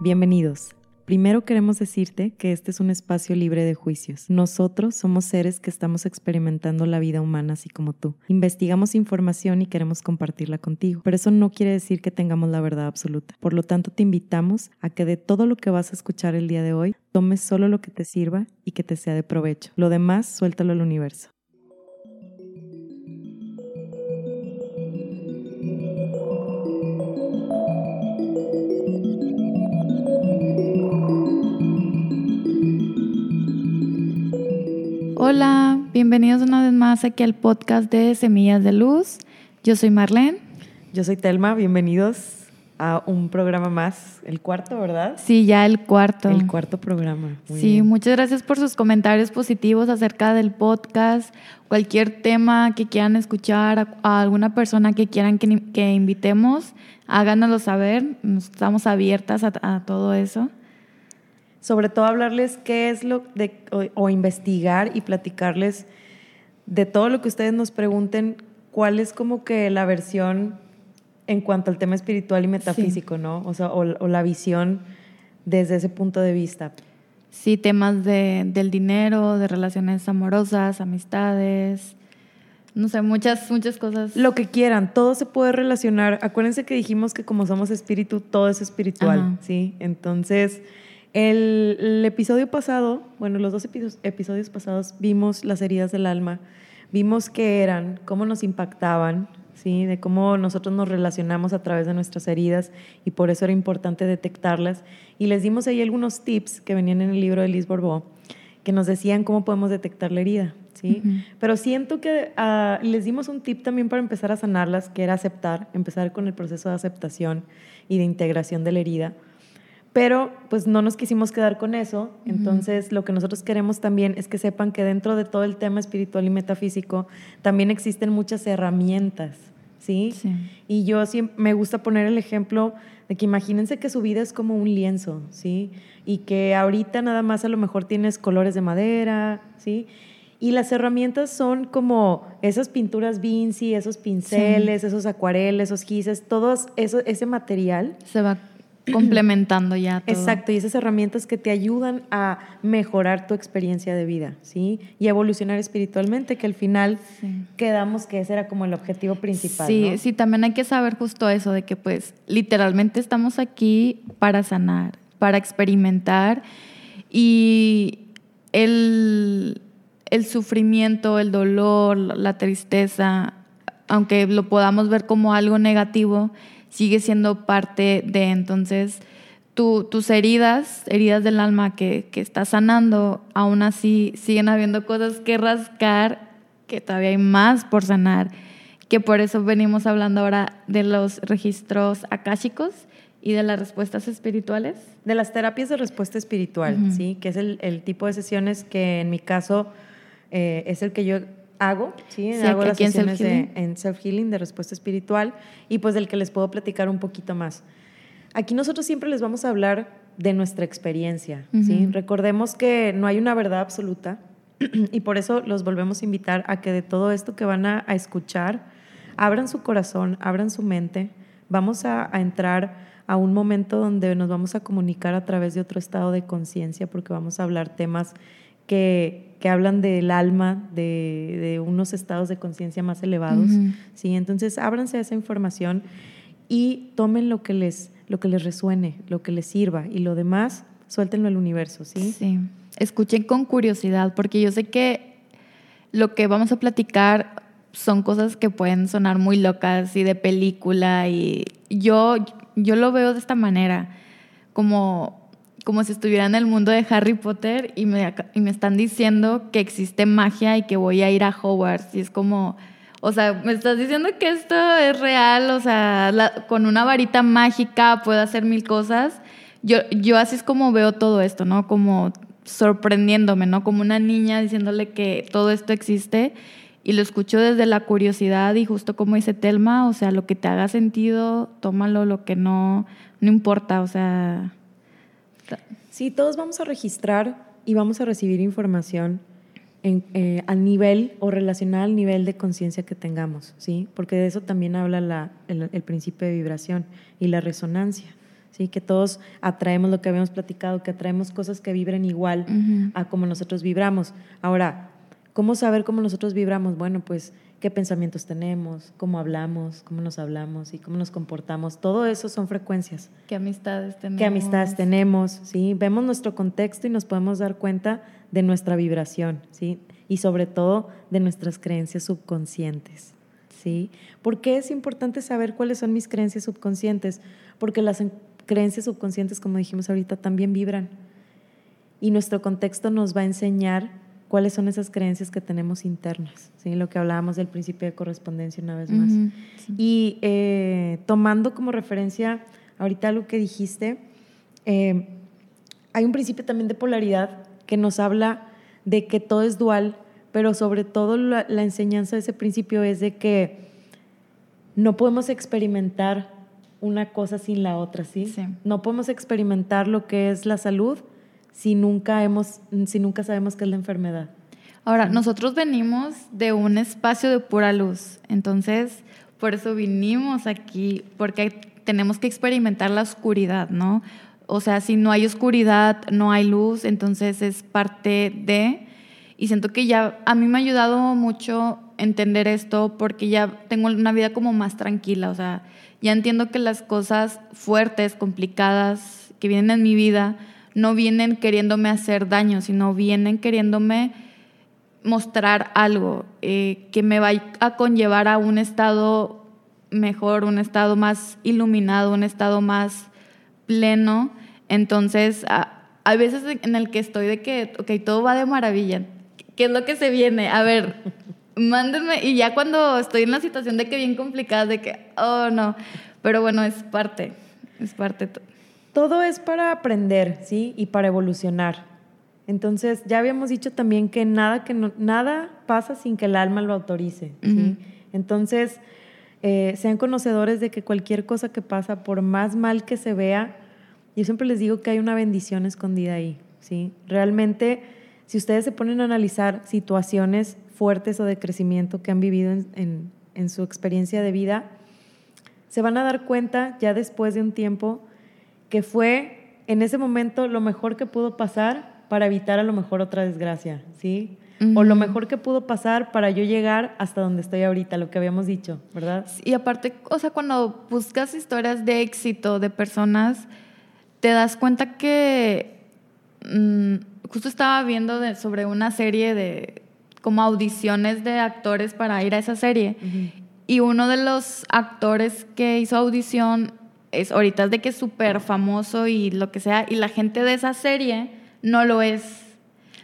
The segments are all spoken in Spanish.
Bienvenidos. Primero queremos decirte que este es un espacio libre de juicios. Nosotros somos seres que estamos experimentando la vida humana así como tú. Investigamos información y queremos compartirla contigo, pero eso no quiere decir que tengamos la verdad absoluta. Por lo tanto, te invitamos a que de todo lo que vas a escuchar el día de hoy, tomes solo lo que te sirva y que te sea de provecho. Lo demás, suéltalo al universo. Hola, bienvenidos una vez más aquí al podcast de Semillas de Luz. Yo soy Marlene. Yo soy Telma, bienvenidos a un programa más, el cuarto, ¿verdad? Sí, ya el cuarto. El cuarto programa. Muy sí, muchas gracias por sus comentarios positivos acerca del podcast, cualquier tema que quieran escuchar, a, alguna persona que quieran que, invitemos, háganoslo saber, estamos abiertas a todo eso sobre todo hablarles qué es lo de, o, investigar y platicarles de todo lo que ustedes nos pregunten, cuál es como que la versión en cuanto al tema espiritual y metafísico, ¿no? O sea, o, la visión desde ese punto de vista. Sí, temas de, del dinero, de relaciones amorosas, amistades, no sé, muchas, muchas cosas. Lo que quieran, todo se puede relacionar. Acuérdense que dijimos que como somos espíritu, todo es espiritual, ¿sí? Entonces el, episodio pasado, bueno, los dos episodios, pasados vimos las heridas del alma, vimos qué eran, cómo nos impactaban, ¿sí? de cómo nosotros nos relacionamos a través de nuestras heridas y por eso era importante detectarlas. Y les dimos ahí algunos tips que venían en el libro de Liz Borbó, que nos decían cómo podemos detectar la herida. ¿sí? Pero siento que ah, les dimos un tip también para empezar a sanarlas, que era aceptar, empezar con el proceso de aceptación y de integración de la herida pero pues no nos quisimos quedar con eso, entonces lo que nosotros queremos también es que sepan que dentro de todo el tema espiritual y metafísico también existen muchas herramientas, ¿sí? Y yo siempre me gusta poner el ejemplo de que imagínense que su vida es como un lienzo, ¿sí? Y que ahorita nada más a lo mejor tienes colores de madera, ¿sí? Y las herramientas son como esas pinturas Vinci, esos pinceles, esos acuareles, esos gises, todo eso, ese material. Se va complementando ya todo. Exacto, y esas herramientas que te ayudan a mejorar tu experiencia de vida, ¿sí? Y evolucionar espiritualmente, que al final quedamos que ese era como el objetivo principal. Sí, sí, también hay que saber justo eso, de que pues literalmente estamos aquí para sanar, para experimentar y el, el sufrimiento, el dolor, la tristeza, aunque lo podamos ver como algo negativo, sigue siendo parte de entonces tus heridas, heridas del alma que, que estás sanando, aún así siguen habiendo cosas que rascar, que todavía hay más por sanar, que por eso venimos hablando ahora de los registros akáshicos y de las respuestas espirituales. De las terapias de respuesta espiritual, ¿sí? Que es el, el, tipo de sesiones que en mi caso eh, es el que yo hago, ¿sí? hago las sesiones en self-healing de respuesta espiritual y pues del que les puedo platicar un poquito más. Aquí nosotros siempre les vamos a hablar de nuestra experiencia, ¿sí? Recordemos que no hay una verdad absoluta y por eso los volvemos a invitar a que de todo esto que van a, escuchar, abran su corazón, abran su mente, vamos a, a entrar a un momento donde nos vamos a comunicar a través de otro estado de conciencia porque vamos a hablar temas que, que hablan del alma, de, de, unos estados de conciencia más elevados. ¿sí? Entonces, ábranse a esa información y tomen lo que, les, lo que les resuene, lo que les sirva y lo demás, suéltenlo al universo. ¿sí? sí, escuchen con curiosidad, porque yo sé que lo que vamos a platicar son cosas que pueden sonar muy locas y de película y yo, yo lo veo de esta manera, como como si estuviera en el mundo de Harry Potter y me, y me están diciendo que existe magia y que voy a ir a Hogwarts. Y es como, o sea, me estás diciendo que esto es real, o sea, con una varita mágica puedo hacer mil cosas. Yo, yo así es como veo todo esto, ¿no? Como sorprendiéndome, ¿no? Como una niña diciéndole que todo esto existe y lo escucho desde la curiosidad y justo como dice Telma, o sea, lo que te haga sentido, tómalo, lo que no, no importa, o sea... Sí, todos vamos a registrar y vamos a recibir información en, eh, al nivel o relacionada al nivel de conciencia que tengamos, ¿sí? Porque de eso también habla la, el, principio de vibración y la resonancia, ¿sí? Que todos atraemos lo que habíamos platicado, que atraemos cosas que vibren igual a como nosotros vibramos. Ahora, ¿cómo saber cómo nosotros vibramos? Bueno, pues qué pensamientos tenemos, cómo hablamos, cómo nos hablamos y cómo nos comportamos. Todo eso son frecuencias. ¿Qué amistades tenemos? ¿Qué amistades tenemos? ¿sí? Vemos nuestro contexto y nos podemos dar cuenta de nuestra vibración, ¿sí? Y sobre todo de nuestras creencias subconscientes, ¿sí? ¿Por qué es importante saber cuáles son mis creencias subconscientes? Porque las creencias subconscientes, como dijimos ahorita, también vibran. Y nuestro contexto nos va a enseñar cuáles son esas creencias que tenemos internas, ¿sí? lo que hablábamos del principio de correspondencia una vez más. Y eh, tomando como referencia ahorita lo que dijiste, eh, hay un principio también de polaridad que nos habla de que todo es dual, pero sobre todo la, enseñanza de ese principio es de que no podemos experimentar una cosa sin la otra, ¿sí? sí. No podemos experimentar lo que es la salud si nunca, hemos, si nunca sabemos qué es la enfermedad. Ahora, nosotros venimos de un espacio de pura luz, entonces por eso vinimos aquí, porque tenemos que experimentar la oscuridad, ¿no? O sea, si no hay oscuridad, no hay luz, entonces es parte de... Y siento que ya a mí me ha ayudado mucho entender esto porque ya tengo una vida como más tranquila, o sea, ya entiendo que las cosas fuertes, complicadas que vienen en mi vida, no vienen queriéndome hacer daño, sino vienen queriéndome mostrar algo eh, que me va a conllevar a un estado mejor, un estado más iluminado, un estado más pleno. Entonces, hay veces en el que estoy de que, ok, todo va de maravilla. ¿Qué es lo que se viene? A ver, mándenme. Y ya cuando estoy en la situación de que bien complicada, de que, oh no. Pero bueno, es parte, es parte. Todo es para aprender, ¿sí? Y para evolucionar. Entonces, ya habíamos dicho también que nada, que nada pasa sin que el alma lo autorice, ¿sí? Entonces, eh, sean conocedores de que cualquier cosa que pasa, por más mal que se vea, yo siempre les digo que hay una bendición escondida ahí, ¿sí? Realmente, si ustedes se ponen a analizar situaciones fuertes o de crecimiento que han vivido en, en su experiencia de vida, se van a dar cuenta ya después de un tiempo que fue en ese momento lo mejor que pudo pasar para evitar a lo mejor otra desgracia, ¿sí? O lo mejor que pudo pasar para yo llegar hasta donde estoy ahorita, lo que habíamos dicho, ¿verdad? Y aparte, o sea, cuando buscas historias de éxito de personas, te das cuenta que mm, justo estaba viendo sobre una serie de como audiciones de actores para ir a esa serie. Y uno de los actores que hizo audición es ahorita es de que es súper famoso y lo que sea, y la gente de esa serie no lo es.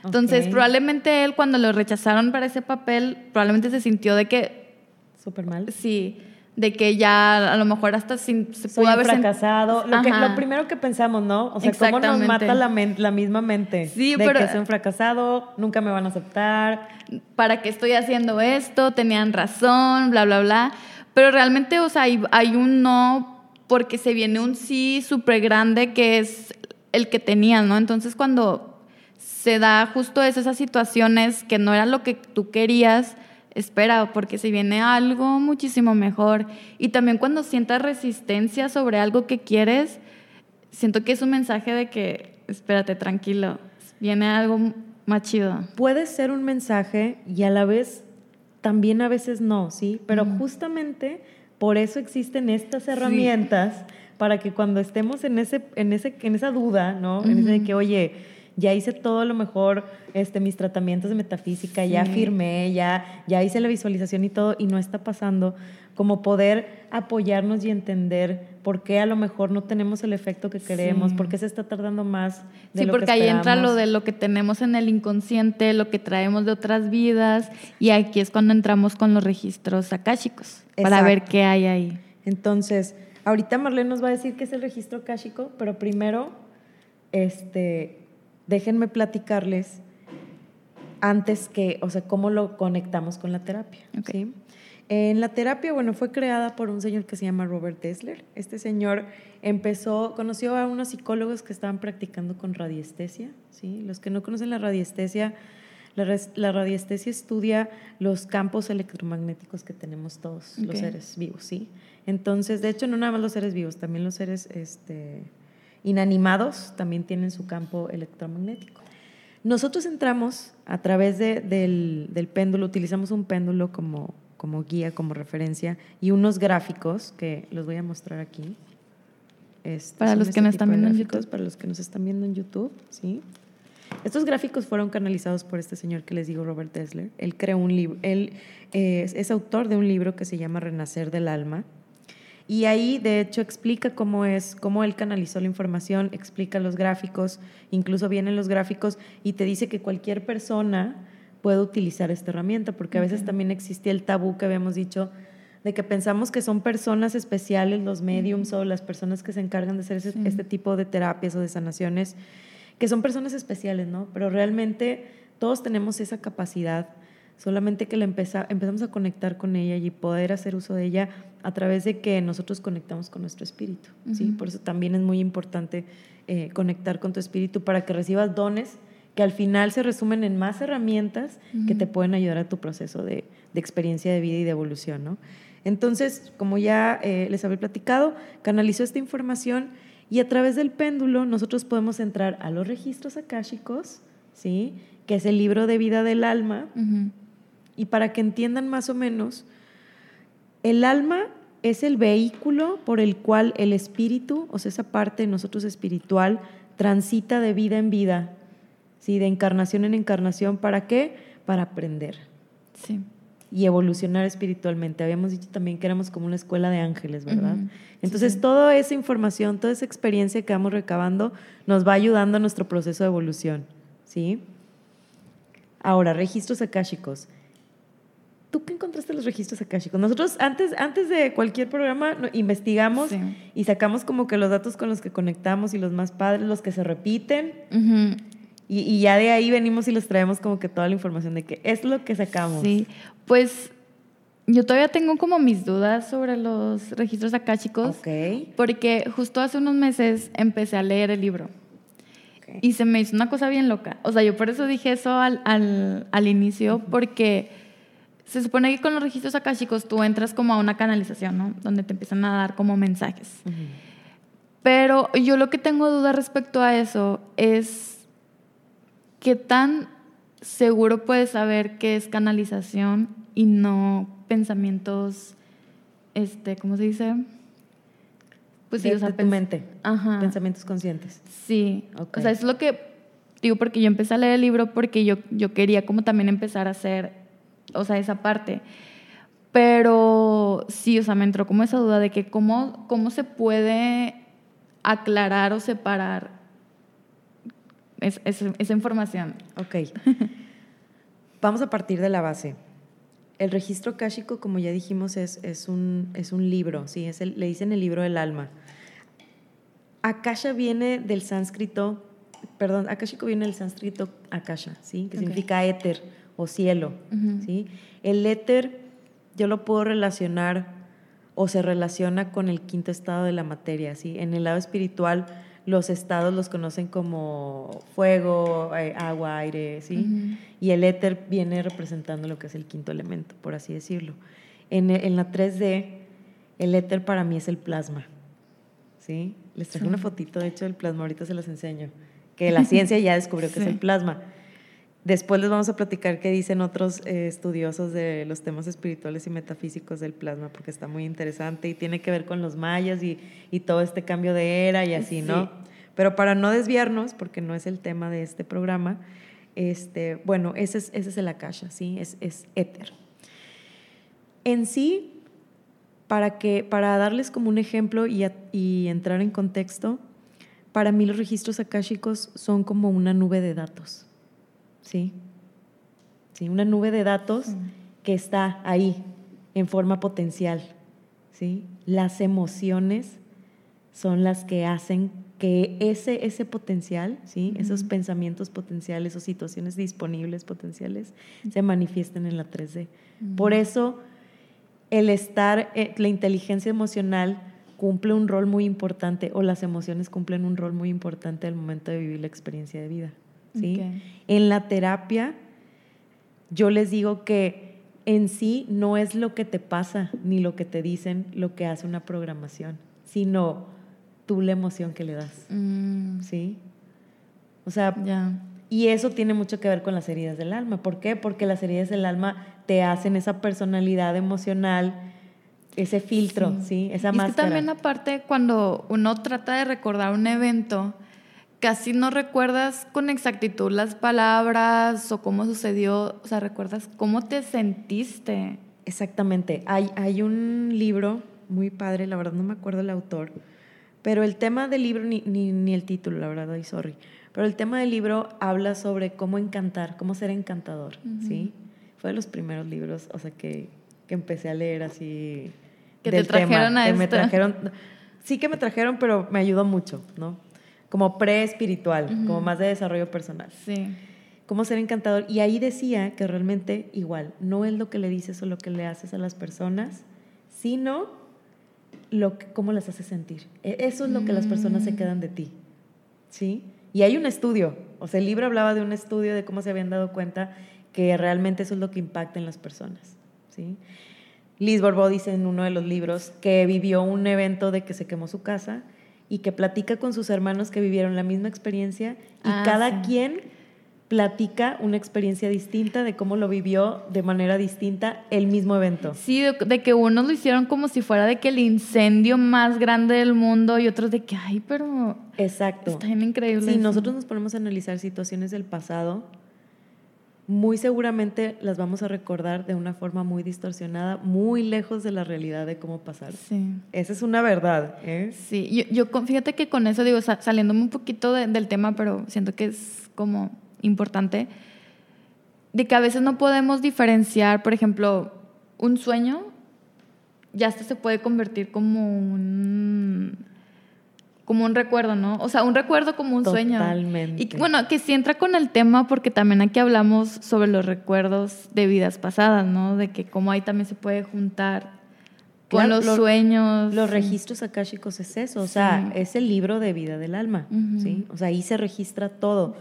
Entonces, probablemente él cuando lo rechazaron para ese papel, probablemente se sintió de que... Súper mal. Sí, de que ya a lo mejor hasta sin, se pudo haber fracasado. Lo, que, lo, primero que pensamos, ¿no? O sea, cómo nos mata la, la misma mente. Sí, de pero, que soy un fracasado, nunca me van a aceptar. ¿Para qué estoy haciendo esto? Tenían razón, bla, bla, bla. Pero realmente, o sea, hay, hay un no porque se viene un sí súper grande que es el que tenías, ¿no? Entonces cuando se da justo esas situaciones que no eran lo que tú querías, espera, porque se viene algo muchísimo mejor. Y también cuando sientas resistencia sobre algo que quieres, siento que es un mensaje de que, espérate, tranquilo, viene algo más chido. Puede ser un mensaje y a la vez, también a veces no, ¿sí? Pero justamente por eso existen estas herramientas para que cuando estemos en, ese, en, ese, en esa duda, ¿no? En ese de que, oye, ya hice todo lo mejor, este, mis tratamientos de metafísica, ya firmé, ya, ya hice la visualización y todo, y no está pasando, como poder apoyarnos y entender por qué a lo mejor no tenemos el efecto que queremos, por qué se está tardando más. De sí, porque ahí entra lo de lo que tenemos en el inconsciente, lo que traemos de otras vidas, y aquí es cuando entramos con los registros akáshicos, para ver qué hay ahí. Entonces, ahorita Marlene nos va a decir qué es el registro akáshico, pero primero, este, déjenme platicarles antes que, o sea, cómo lo conectamos con la terapia. ¿sí? En la terapia, bueno, fue creada por un señor que se llama Robert Dessler. Este señor empezó, conoció a unos psicólogos que estaban practicando con radiestesia. ¿sí? Los que no conocen la radiestesia, la, radiestesia estudia los campos electromagnéticos que tenemos todos los seres vivos. ¿sí? Entonces, de hecho, no nada más los seres vivos, también los seres este, inanimados también tienen su campo electromagnético. Nosotros entramos a través del, péndulo, utilizamos un péndulo como, como guía, como referencia, y unos gráficos que los voy a mostrar aquí. Este, para los que nos están viendo en YouTube. Para los que nos están viendo en YouTube, ¿sí? Estos gráficos fueron canalizados por este señor que les digo, Robert Tesler. Él creó un libro, él eh, es autor de un libro que se llama Renacer del Alma. Y ahí, de hecho, explica cómo es, cómo él canalizó la información, explica los gráficos, incluso vienen los gráficos y te dice que cualquier persona puede utilizar esta herramienta, porque a veces también existe el tabú que habíamos dicho de que pensamos que son personas especiales, los mediums o las personas que se encargan de hacer este tipo de terapias o de sanaciones que son personas especiales, ¿no? Pero realmente todos tenemos esa capacidad, solamente que la empezamos a conectar con ella y poder hacer uso de ella a través de que nosotros conectamos con nuestro espíritu, ¿sí? Por eso también es muy importante eh, conectar con tu espíritu para que recibas dones que al final se resumen en más herramientas que te pueden ayudar a tu proceso de, experiencia de vida y de evolución, ¿no? Entonces, como ya eh, les había platicado, canalizó esta información y a través del péndulo nosotros podemos entrar a los registros akáshicos, ¿sí? que es el libro de vida del alma. Y para que entiendan más o menos, el alma es el vehículo por el cual el espíritu, o sea, esa parte de nosotros espiritual, transita de vida en vida, ¿sí? de encarnación en encarnación. ¿Para qué? Para aprender. Sí y evolucionar espiritualmente. Habíamos dicho también que éramos como una escuela de ángeles, ¿verdad? Entonces, toda esa información, toda esa experiencia que vamos recabando nos va ayudando a nuestro proceso de evolución, ¿sí? Ahora, registros akáshicos. ¿Tú qué encontraste los registros akáshicos? Nosotros antes, antes de cualquier programa investigamos y sacamos como que los datos con los que conectamos y los más padres, los que se repiten. Y, ya de ahí venimos y les traemos como que toda la información de que es lo que sacamos. Sí, pues yo todavía tengo como mis dudas sobre los registros akáshicos. Ok. Porque justo hace unos meses empecé a leer el libro. Y se me hizo una cosa bien loca. O sea, yo por eso dije eso al, al, al inicio, porque se supone que con los registros akáshicos tú entras como a una canalización, ¿no? Donde te empiezan a dar como mensajes. Pero yo lo que tengo duda respecto a eso es ¿qué tan seguro puedes saber que es canalización y no pensamientos, este, ¿cómo se dice? Pues sí, o sea, tu mente. Ajá. Pensamientos conscientes. Sí. O sea, es lo que digo porque yo empecé a leer el libro porque yo, yo quería como también empezar a hacer, o sea, esa parte. Pero sí, o sea, me entró como esa duda de que cómo, cómo se puede aclarar o separar es, esa información. Ok. Vamos a partir de la base. El registro káshico, como ya dijimos, es, es, un, es un libro, ¿sí? Es le dicen el libro del alma. Akasha viene del sánscrito, perdón, Akashico viene del sánscrito Akasha, ¿sí? Que significa éter o cielo, ¿sí? El éter yo lo puedo relacionar o se relaciona con el quinto estado de la materia, ¿sí? En el lado espiritual los estados los conocen como fuego, eh, agua, aire, ¿sí? Y el éter viene representando lo que es el quinto elemento, por así decirlo. En, en la 3D, el éter para mí es el plasma, ¿sí? Les traje una fotito, de hecho, del plasma, ahorita se las enseño, que la ciencia ya descubrió que es el plasma. Después les vamos a platicar qué dicen otros eh, estudiosos de los temas espirituales y metafísicos del plasma, porque está muy interesante y tiene que ver con los mayas y, y todo este cambio de era y así, ¿no? Pero para no desviarnos, porque no es el tema de este programa, este, bueno, ese es, ese es el akasha, ¿sí? Es, es éter. En sí, para, que, para darles como un ejemplo y, y entrar en contexto, para mí los registros akáshicos son como una nube de datos. ¿Sí? ¿Sí? Una nube de datos que está ahí en forma potencial, ¿sí? Las emociones son las que hacen que ese, ese potencial, ¿sí? esos pensamientos potenciales o situaciones disponibles potenciales se manifiesten en la 3D. Por eso el estar, eh, la inteligencia emocional cumple un rol muy importante o las emociones cumplen un rol muy importante al momento de vivir la experiencia de vida. En la terapia, yo les digo que en sí no es lo que te pasa ni lo que te dicen lo que hace una programación, sino tú la emoción que le das. Mm, ¿Sí? O sea, ya. y eso tiene mucho que ver con las heridas del alma. ¿Por qué? Porque las heridas del alma te hacen esa personalidad emocional, ese filtro, ¿sí? Esa Y es que máscara. también aparte cuando uno trata de recordar un evento, casi no recuerdas con exactitud las palabras o cómo sucedió, o sea, recuerdas cómo te sentiste. Exactamente. Hay, hay un libro muy padre, la verdad no me acuerdo el autor, pero el tema del libro, ni, ni, ni el título, la verdad, sorry, pero el tema del libro habla sobre cómo encantar, cómo ser encantador, ¿sí? Fue de los primeros libros, o sea, que, que empecé a leer así. Que te tema, trajeron a que me esto. trajeron, sí que me trajeron, pero me ayudó mucho, ¿no? Como pre-espiritual, como más de desarrollo personal Sí. cómo ser encantador. Y ahí decía que realmente igual, no es lo que le dices o lo que le haces a las personas, sino lo que, cómo las haces sentir. E- Eso es lo que las personas se quedan de ti. ¿Sí? Y hay un estudio, o sea, el libro hablaba de un estudio de cómo se habían dado cuenta que realmente eso es lo que impacta en las personas. ¿Sí? Liz Borbó dice en uno de los libros que vivió un evento de que se quemó su casa y que platica con sus hermanos que vivieron la misma experiencia y Ah, cada sí. quien platica una experiencia distinta de cómo lo vivió de manera distinta el mismo evento. Sí, de, de que unos lo hicieron como si fuera de que el incendio más grande del mundo y otros de que, ay, pero Exacto. está bien increíble. Si eso". nosotros nos ponemos a analizar situaciones del pasado, muy seguramente las vamos a recordar de una forma muy distorsionada, muy lejos de la realidad de cómo pasaron. Sí. Esa es una verdad. ¿eh? Sí, yo, yo fíjate que con eso digo, sa- saliéndome un poquito de- del tema, pero siento que es como importante, de que a veces no podemos diferenciar, por ejemplo, un sueño ya hasta se puede convertir como un como un recuerdo, ¿no? O sea, un recuerdo como un sueño. Totalmente. Y bueno, que sí entra con el tema porque también aquí hablamos sobre los recuerdos de vidas pasadas, ¿no? De que cómo ahí también se puede juntar con Claro, los lo- sueños. Los sí. registros akáshicos es eso, o sea, es el libro de vida del alma. ¿sí? O sea, ahí se registra todo.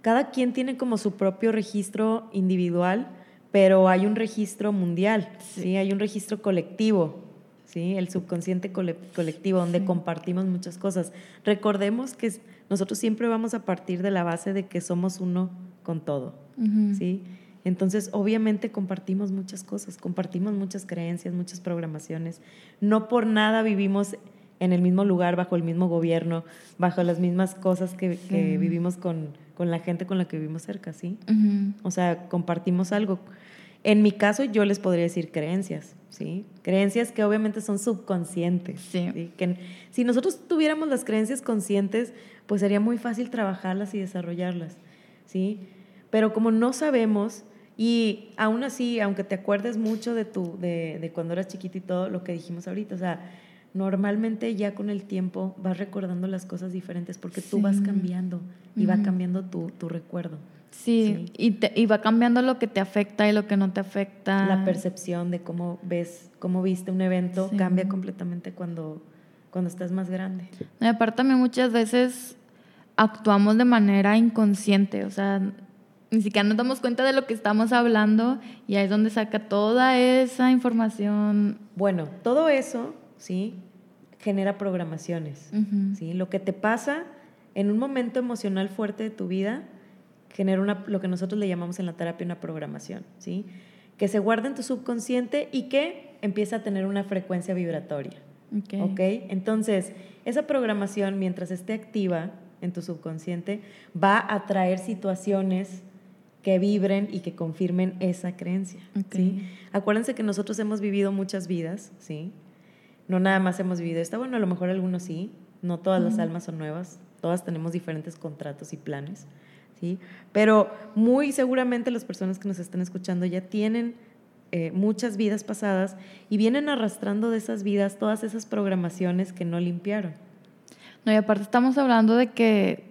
Cada quien tiene como su propio registro individual, pero hay un registro mundial, ¿sí? Hay un registro colectivo, ¿sí? El subconsciente cole- colectivo, donde compartimos muchas cosas. Recordemos que nosotros siempre vamos a partir de la base de que somos uno con todo. ¿sí? Entonces, obviamente compartimos muchas cosas, compartimos muchas creencias, muchas programaciones. No por nada vivimos en el mismo lugar, bajo el mismo gobierno, bajo las mismas cosas que, que vivimos con, con la gente con la que vivimos cerca, ¿sí? O sea, compartimos algo. En mi caso, yo les podría decir creencias, ¿sí? Creencias que obviamente son subconscientes. Sí. Que si nosotros tuviéramos las creencias conscientes, pues sería muy fácil trabajarlas y desarrollarlas, ¿sí? Pero como no sabemos, y aún así, aunque te acuerdes mucho de, tu, de, de cuando eras chiquito y todo, lo que dijimos ahorita, o sea, normalmente ya con el tiempo vas recordando las cosas diferentes porque tú vas cambiando y va cambiando tu, tu recuerdo. Sí, Sí. Y, te- y va cambiando lo que te afecta y lo que no te afecta. la percepción de cómo ves, cómo viste un evento Sí. cambia completamente cuando, cuando estás más grande. Y aparte también muchas veces actuamos de manera inconsciente, o sea, ni siquiera nos damos cuenta de lo que estamos hablando y ahí es donde saca toda esa información. Bueno, todo eso, ¿sí? Genera programaciones. ¿sí? Lo que te pasa en un momento emocional fuerte de tu vida genera una, lo que nosotros le llamamos en la terapia una programación, ¿sí? Que se guarda en tu subconsciente y que empieza a tener una frecuencia vibratoria. Ok. ¿Ok? Entonces, esa programación, mientras esté activa en tu subconsciente, va a atraer situaciones que vibren y que confirmen esa creencia. Ok. ¿sí? Acuérdense que nosotros hemos vivido muchas vidas, ¿sí? No nada más hemos vivido esta, bueno, a lo mejor algunos sí, no todas las almas son nuevas, todas tenemos diferentes contratos y planes, ¿sí? Pero muy seguramente las personas que nos están escuchando ya tienen eh, muchas vidas pasadas y vienen arrastrando de esas vidas todas esas programaciones que no limpiaron. No, y aparte estamos hablando de que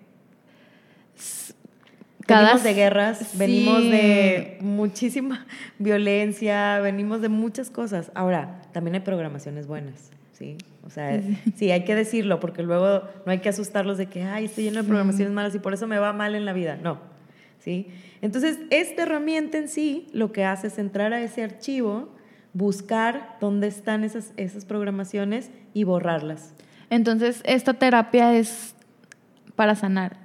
venimos de guerras, sí. venimos de muchísima violencia, venimos de muchas cosas. Ahora, también hay programaciones buenas, ¿sí? O sea, sí, hay que decirlo, porque luego no hay que asustarlos de que, ay, estoy lleno de programaciones malas y por eso me va mal en la vida. No, ¿sí? Entonces, esta herramienta en sí lo que hace es entrar a ese archivo, buscar dónde están esas, esas programaciones y borrarlas. Entonces, esta terapia es para sanar.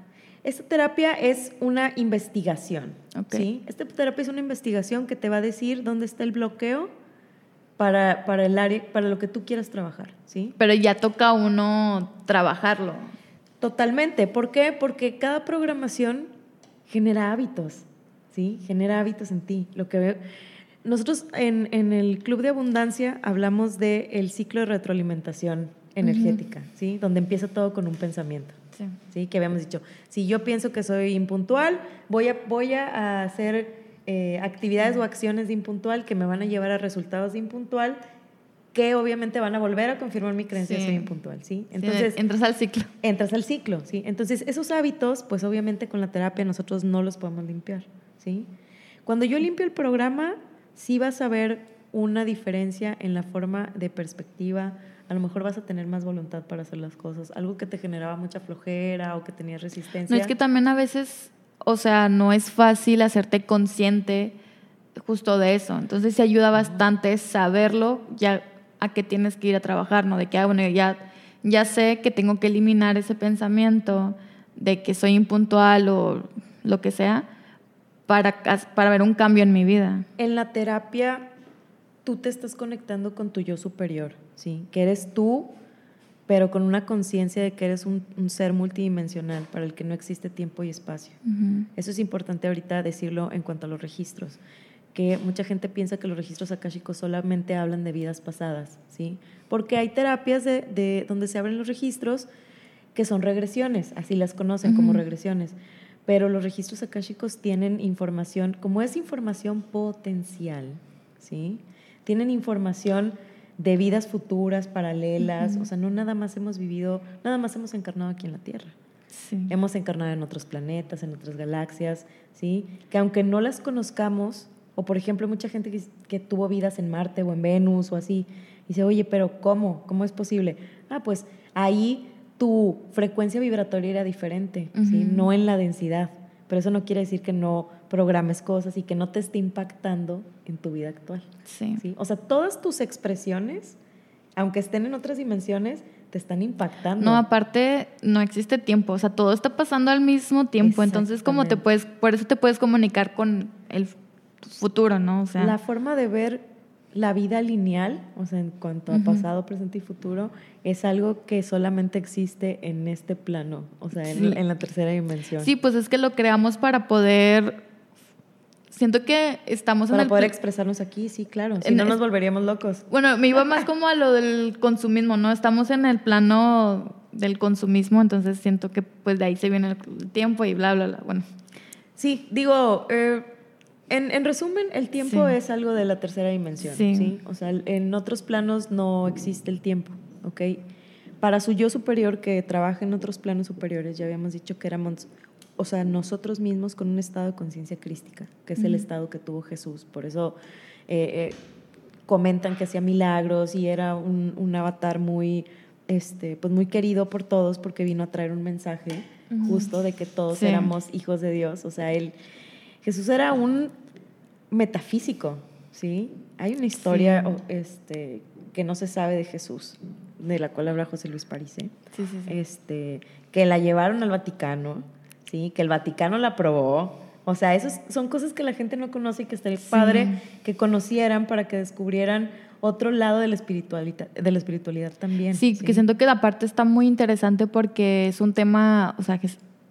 Esta terapia es una investigación. ¿sí? Esta terapia es una investigación que te va a decir dónde está el bloqueo para, para, el área, para lo que tú quieras trabajar. ¿sí? Pero ya toca uno trabajarlo. Totalmente. ¿Por qué? Porque cada programación genera hábitos. ¿sí? Genera hábitos en ti. Lo que Nosotros en, en el Club de Abundancia hablamos del el ciclo de retroalimentación energética, ¿sí? Donde empieza todo con un pensamiento. Sí. Que habíamos dicho, si yo pienso que soy impuntual, voy a, voy a hacer eh, actividades o acciones de impuntual que me van a llevar a resultados de impuntual que obviamente van a volver a confirmar mi creencia de ser impuntual, ¿sí? Entonces, entras al ciclo. Entras al ciclo, ¿sí? Entonces, esos hábitos, pues obviamente con la terapia nosotros no los podemos limpiar, ¿sí? Cuando yo limpio el programa, sí vas a ver una diferencia en la forma de perspectiva, a lo mejor vas a tener más voluntad para hacer las cosas. Algo que te generaba mucha flojera o que tenías resistencia. No, es que también a veces, o sea, no es fácil hacerte consciente justo de eso. Entonces sí ayuda bastante saberlo ya a qué tienes que ir a trabajar, ¿no? De que, ah, bueno, ya, ya sé que tengo que eliminar ese pensamiento de que soy impuntual o lo que sea para, para ver un cambio en mi vida. En la terapia tú te estás conectando con tu yo superior, ¿sí? Que eres tú, pero con una conciencia de que eres un, ser multidimensional para el que no existe tiempo y espacio. Eso es importante ahorita decirlo en cuanto a los registros, que mucha gente piensa que los registros akáshicos solamente hablan de vidas pasadas, ¿sí? Porque hay terapias de, donde se abren los registros que son regresiones, así las conocen como regresiones pero los registros akáshicos tienen información, como es información potencial, ¿sí? tienen información de vidas futuras, paralelas, o sea, no nada más hemos vivido, nada más hemos encarnado aquí en la Tierra. Hemos encarnado en otros planetas, en otras galaxias, ¿sí? Que aunque no las conozcamos, o por ejemplo, mucha gente que, tuvo vidas en Marte o en Venus o así, dice, oye, pero ¿cómo? ¿Cómo es posible? Ah, pues ahí tu frecuencia vibratoria era diferente, ¿sí? No en la densidad. Pero eso no quiere decir que no programes cosas y que no te esté impactando en tu vida actual. Sí. O sea, todas tus expresiones, aunque estén en otras dimensiones, te están impactando. No, aparte no existe tiempo, o sea, todo está pasando al mismo tiempo, entonces como te puedes, por eso te puedes comunicar con el futuro, ¿no? O sea, la forma de ver la vida lineal, o sea, en cuanto a pasado, presente y futuro, es algo que solamente existe en este plano, o sea, en, la tercera dimensión. Sí, pues es que lo creamos para poder... Siento que estamos para en el... poder expresarnos aquí, sí, claro. Si no nos volveríamos locos. Bueno, me iba más como a lo del consumismo, ¿no? Estamos en el plano del consumismo, entonces siento que pues de ahí se viene el tiempo y bla, bla, bla. Bueno. Sí, digo... Eh, en, resumen, el tiempo es algo de la tercera dimensión. Sí. O sea, en otros planos no existe el tiempo, ¿ok? Para su yo superior que trabaja en otros planos superiores, ya habíamos dicho que éramos, o sea, nosotros mismos con un estado de conciencia crística, que es el estado que tuvo Jesús. Por eso eh, eh, comentan que hacía milagros y era un, avatar muy, este, pues muy querido por todos porque vino a traer un mensaje justo de que todos éramos hijos de Dios. O sea, él Jesús era un metafísico, ¿sí? Hay una historia este, que no se sabe de Jesús, de la cual habla José Luis Parise, este, que la llevaron al Vaticano, ¿sí? Que el Vaticano la aprobó. O sea, esas son cosas que la gente no conoce y que estaría padre que conocieran para que descubrieran otro lado de la espiritualidad, de la espiritualidad también. Sí, que siento que la parte está muy interesante porque es un tema, o sea, que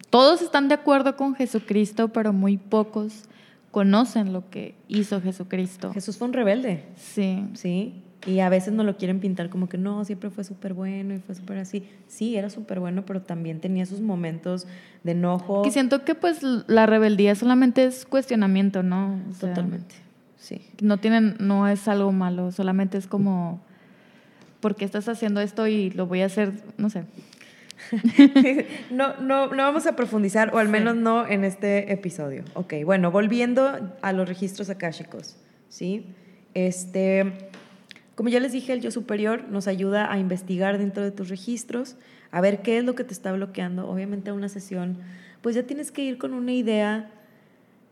todos están de acuerdo con Jesucristo, pero muy pocos conocen lo que hizo Jesucristo. Jesús fue un rebelde. Sí. Sí. Y a veces no lo quieren pintar como que no, siempre fue súper bueno y fue súper así. Sí, era súper bueno, pero también tenía sus momentos de enojo. Que siento que pues la rebeldía solamente es cuestionamiento, ¿no? Totalmente. Sí. No tienen, no es algo malo, solamente es como, ¿por qué estás haciendo esto y lo voy a hacer? No sé. no, no, no vamos a profundizar, o al menos no en este episodio. Ok, bueno, volviendo a los registros akáshicos, ¿sí? Este, como ya les dije, el yo superior nos ayuda a investigar dentro de tus registros, a ver qué es lo que te está bloqueando. Obviamente una sesión, pues ya tienes que ir con una idea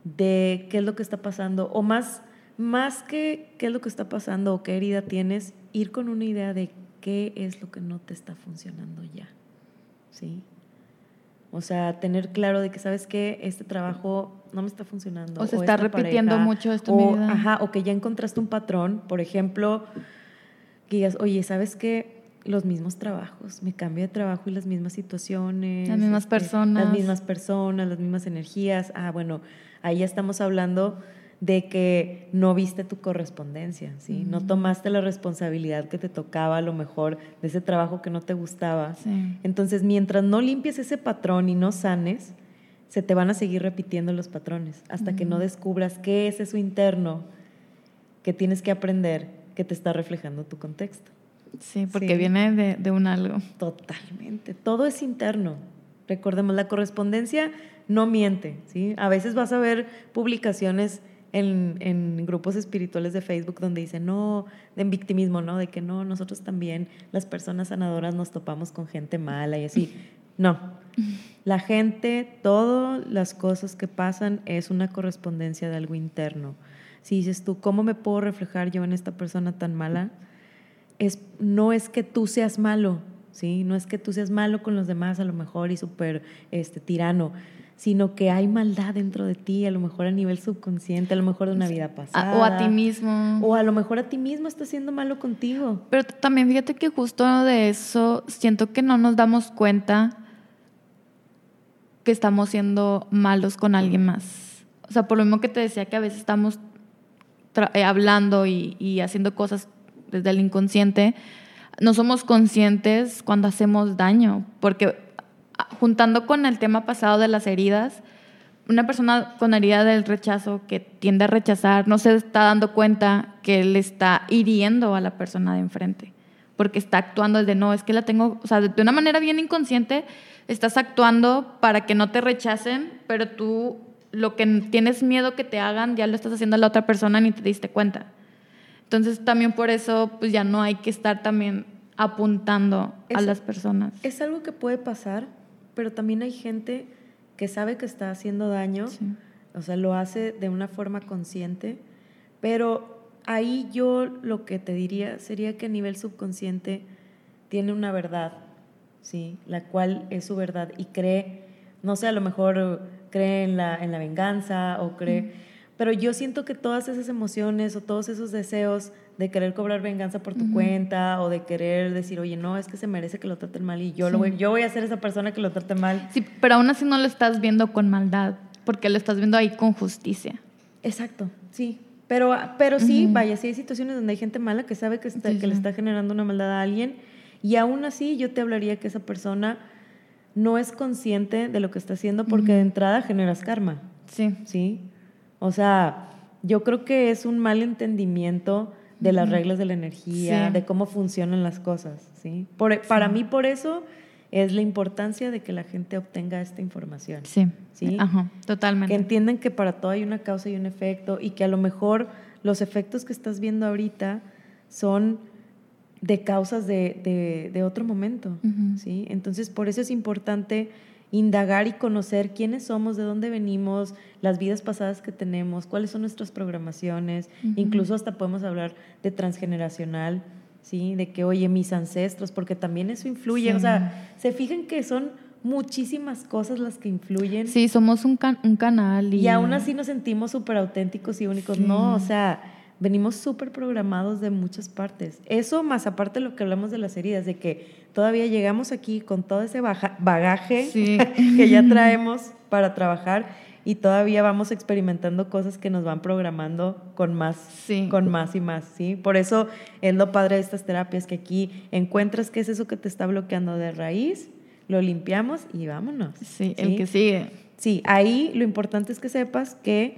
de qué es lo que está pasando, o más, más que qué es lo que está pasando o qué herida tienes, ir con una idea de qué es lo que no te está funcionando ya. ¿Sí? O sea, tener claro de que sabes que este trabajo no me está funcionando. O se está repitiendo mucho esto mi vida. Ajá, o que ya encontraste un patrón. Por ejemplo, que digas, oye, ¿sabes qué? Los mismos trabajos, me cambio de trabajo y las mismas situaciones. Las mismas este, personas. Las mismas personas, las mismas energías. Ah, bueno, ahí ya estamos hablando de que no viste tu correspondencia, ¿sí? No tomaste la responsabilidad que te tocaba a lo mejor de ese trabajo que no te gustaba. Entonces, mientras no limpies ese patrón y no sanes, se te van a seguir repitiendo los patrones hasta que no descubras qué es eso interno que tienes que aprender que te está reflejando tu contexto. Sí, porque viene de, de un algo. Totalmente. Todo es interno. Recordemos, la correspondencia no miente, ¿sí? A veces vas a ver publicaciones en, grupos espirituales de Facebook donde dicen, no, en victimismo, ¿no? De que no, nosotros también, las personas sanadoras, nos topamos con gente mala y así. No. La gente, todas las cosas que pasan es una correspondencia de algo interno. Si dices tú, ¿cómo me puedo reflejar yo en esta persona tan mala? Es, no es que tú seas malo, ¿sí? No es que tú seas malo con los demás a lo mejor y súper este, tirano sino que hay maldad dentro de ti, a lo mejor a nivel subconsciente, a lo mejor de una vida pasada. O a ti mismo. O a lo mejor a ti mismo está siendo malo contigo. Pero también fíjate que justo de eso siento que no nos damos cuenta que estamos siendo malos con alguien más. O sea, por lo mismo que te decía que a veces estamos eh, hablando y, y haciendo cosas desde el inconsciente, no somos conscientes cuando hacemos daño, porque juntando con el tema pasado de las heridas, una persona con herida del rechazo que tiende a rechazar no se está dando cuenta que le está hiriendo a la persona de enfrente, porque está actuando desde no, es que la tengo, o sea, de una manera bien inconsciente, estás actuando para que no te rechacen, pero tú lo que tienes miedo que te hagan ya lo estás haciendo a la otra persona ni te diste cuenta. Entonces también por eso pues ya no hay que estar también apuntando a las personas. Es algo que puede pasar, pero también hay gente que sabe que está haciendo daño, o sea, lo hace de una forma consciente, pero ahí yo lo que te diría sería que a nivel subconsciente tiene una verdad, ¿sí? La cual es su verdad y cree, no sé, a lo mejor cree en la, en la venganza o cree... Pero yo siento que todas esas emociones o todos esos deseos de querer cobrar venganza por tu cuenta o de querer decir, oye, no, es que se merece que lo traten mal y yo, lo voy, yo voy a ser esa persona que lo trate mal. Sí, pero aún así no lo estás viendo con maldad, porque lo estás viendo ahí con justicia. Exacto, sí. Pero, pero sí, vaya, sí hay situaciones donde hay gente mala que sabe que, está, que le está generando una maldad a alguien y aún así yo te hablaría que esa persona no es consciente de lo que está haciendo porque de entrada generas karma. Sí. Sí. O sea, yo creo que es un mal entendimiento de las reglas de la energía, de cómo funcionan las cosas, ¿sí? Para mí por eso es la importancia de que la gente obtenga esta información. Sí. ¿sí? Ajá, totalmente. Que entiendan que para todo hay una causa y un efecto y que a lo mejor los efectos que estás viendo ahorita son de causas de, de, otro momento, ¿sí? Entonces, por eso es importante indagar y conocer quiénes somos, de dónde venimos, las vidas pasadas que tenemos, cuáles son nuestras programaciones, incluso hasta podemos hablar de transgeneracional, ¿sí? De que, oye, mis ancestros, porque también eso influye, o sea, se fijan que son muchísimas cosas las que influyen. Sí, somos un, un canal. Y... y aún así nos sentimos súper auténticos y únicos. No, o sea, venimos súper programados de muchas partes. Eso más aparte de lo que hablamos de las heridas, de que todavía llegamos aquí con todo ese bagaje que ya traemos para trabajar y todavía vamos experimentando cosas que nos van programando con más, con más y más, ¿sí? Por eso es lo padre de estas terapias, que aquí encuentras qué es eso que te está bloqueando de raíz, lo limpiamos y vámonos. Sí, el que sigue. Sí, ahí lo importante es que sepas que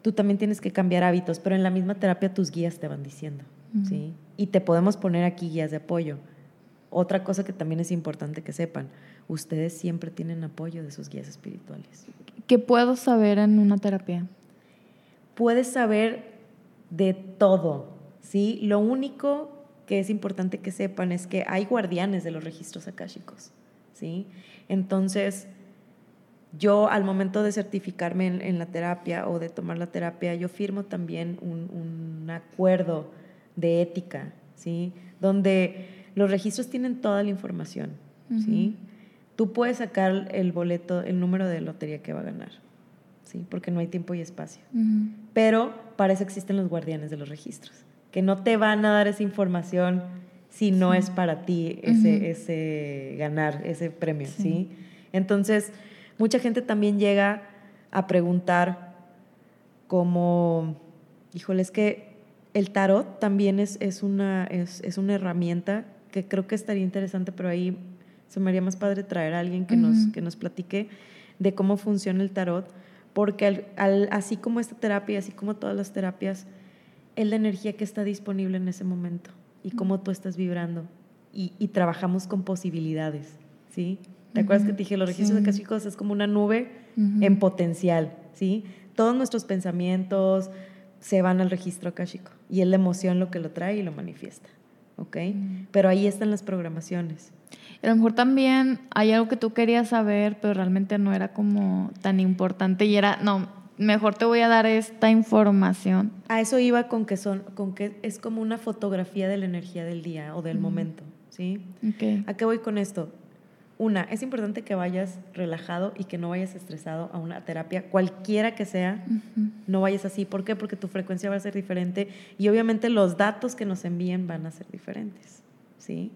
tú también tienes que cambiar hábitos, pero en la misma terapia tus guías te van diciendo, ¿sí? Y te podemos poner aquí guías de apoyo. Otra cosa que también es importante que sepan, ustedes siempre tienen apoyo de sus guías espirituales. ¿Qué puedo saber en una terapia? Puedes saber de todo, ¿sí? Lo único que es importante que sepan es que hay guardianes de los registros akáshicos, ¿sí? Entonces, yo al momento de certificarme en, la terapia o de tomar la terapia, yo firmo también un, acuerdo de ética, ¿sí? Donde los registros tienen toda la información, ¿sí? Tú puedes sacar el boleto, el número de lotería que va a ganar, ¿sí? Porque no hay tiempo y espacio. Pero para eso existen los guardianes de los registros, que no te van a dar esa información si no es para ti ese, ese ganar ese premio, ¿sí? Entonces, mucha gente también llega a preguntar como, híjole, es que el tarot también es, es, una, es, es, una herramienta que creo que estaría interesante, pero ahí se me haría más padre traer a alguien que, nos, que nos platique de cómo funciona el tarot, porque al, así como esta terapia, así como todas las terapias, es la energía que está disponible en ese momento y cómo tú estás vibrando. Y, y trabajamos con posibilidades, ¿sí? ¿Te acuerdas que te dije, los registros de cachicos es como una nube en potencial, ¿sí? Todos nuestros pensamientos se van al registro akashico y es la emoción lo que lo trae y lo manifiesta, ¿ok? Pero ahí están las programaciones. A lo mejor también hay algo que tú querías saber, pero realmente no era como tan importante y era, no, mejor te voy a dar esta información. A eso iba con que son, con que es como una fotografía de la energía del día o del momento, ¿sí? Okay. ¿A qué voy con esto? Una, es importante que vayas relajado y que no vayas estresado a una terapia, cualquiera que sea, no vayas así. ¿Por qué? Porque tu frecuencia va a ser diferente y obviamente los datos que nos envíen van a ser diferentes, ¿sí?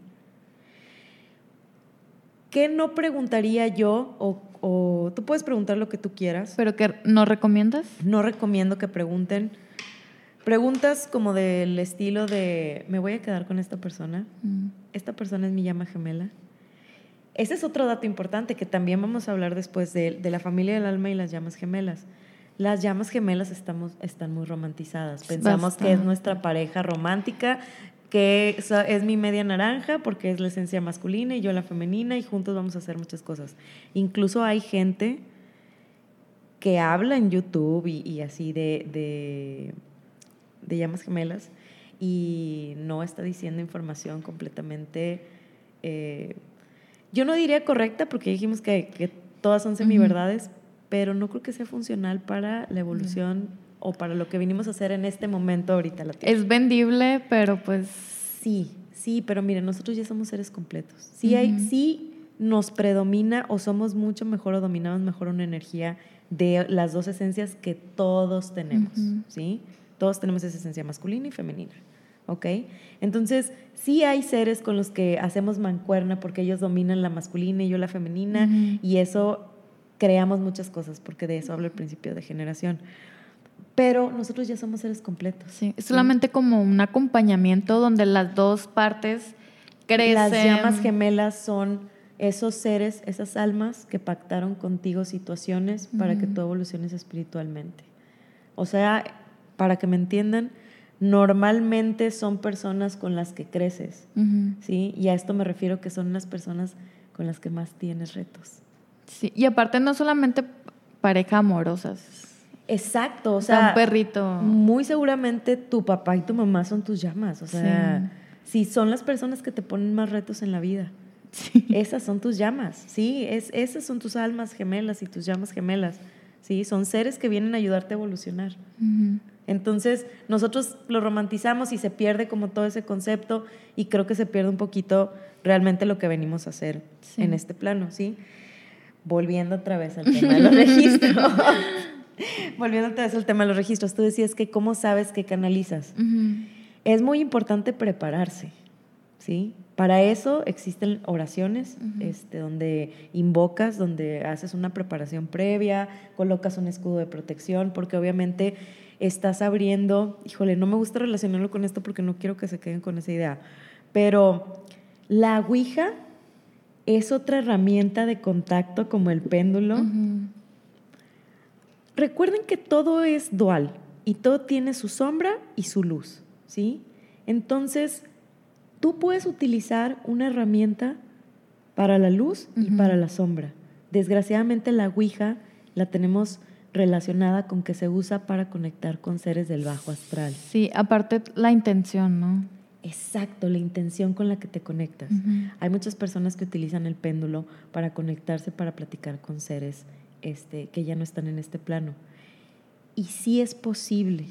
¿Qué no preguntaría yo o, o tú puedes preguntar lo que tú quieras? ¿Pero que no recomiendas? No recomiendo que pregunten. Preguntas como del estilo de, ¿me voy a quedar con esta persona? ¿Esta persona es mi llama gemela? Ese es otro dato importante que también vamos a hablar después de, la familia del alma y las llamas gemelas. Las llamas gemelas estamos, están muy romantizadas. Pensamos que es nuestra pareja romántica, que es, mi media naranja porque es la esencia masculina y yo la femenina y juntos vamos a hacer muchas cosas. Incluso hay gente que habla en YouTube y, así de, de, llamas gemelas y no está diciendo información completamente... Eh, yo no diría correcta porque dijimos que, todas son semiverdades, pero no creo que sea funcional para la evolución o para lo que vinimos a hacer en este momento ahorita. La es vendible, pero pues... Sí, sí, pero miren, nosotros ya somos seres completos. Sí, hay, sí nos predomina o somos mucho mejor o dominamos mejor una energía de las dos esencias que todos tenemos, ¿sí? Todos tenemos esa esencia masculina y femenina. ¿Ok? Entonces, sí hay seres con los que hacemos mancuerna porque ellos dominan la masculina y yo la femenina, y eso creamos muchas cosas, porque de eso habla el principio de generación. Pero nosotros ya somos seres completos. Sí, es solamente como un acompañamiento donde las dos partes crecen. Las llamas gemelas son esos seres, esas almas que pactaron contigo situaciones para que tú evoluciones espiritualmente. O sea, para que me entiendan, normalmente son personas con las que creces, ¿sí? Y a esto me refiero que son las personas con las que más tienes retos. Sí, y aparte no solamente pareja amorosas. Exacto, o sea, un perrito. Muy seguramente tu papá y tu mamá son tus llamas, o sea, sí. son las personas que te ponen más retos en la vida. Sí. Esas son tus llamas, sí, es, esas son tus almas gemelas y tus llamas gemelas, sí, son seres que vienen a ayudarte a evolucionar. Entonces, nosotros lo romantizamos y se pierde como todo ese concepto y creo que se pierde un poquito realmente lo que venimos a hacer en este plano, ¿sí? Volviendo otra vez al tema de los registros. Volviendo otra vez al tema de los registros, tú decías que cómo sabes que canalizas. Es muy importante prepararse, ¿sí? Para eso existen oraciones este, donde invocas, donde haces una preparación previa, colocas un escudo de protección, porque obviamente estás abriendo, híjole, no me gusta relacionarlo con esto porque no quiero que se queden con esa idea, pero la Ouija es otra herramienta de contacto como el péndulo. Recuerden que todo es dual y todo tiene su sombra y su luz, ¿sí? Entonces, tú puedes utilizar una herramienta para la luz y para la sombra. Desgraciadamente la Ouija la tenemos relacionada con que se usa para conectar con seres del bajo astral. Sí, aparte la intención, ¿no? Exacto, la intención con la que te conectas. Hay muchas personas que utilizan el péndulo para conectarse, para platicar con seres este, que ya no están en este plano. Y sí es posible,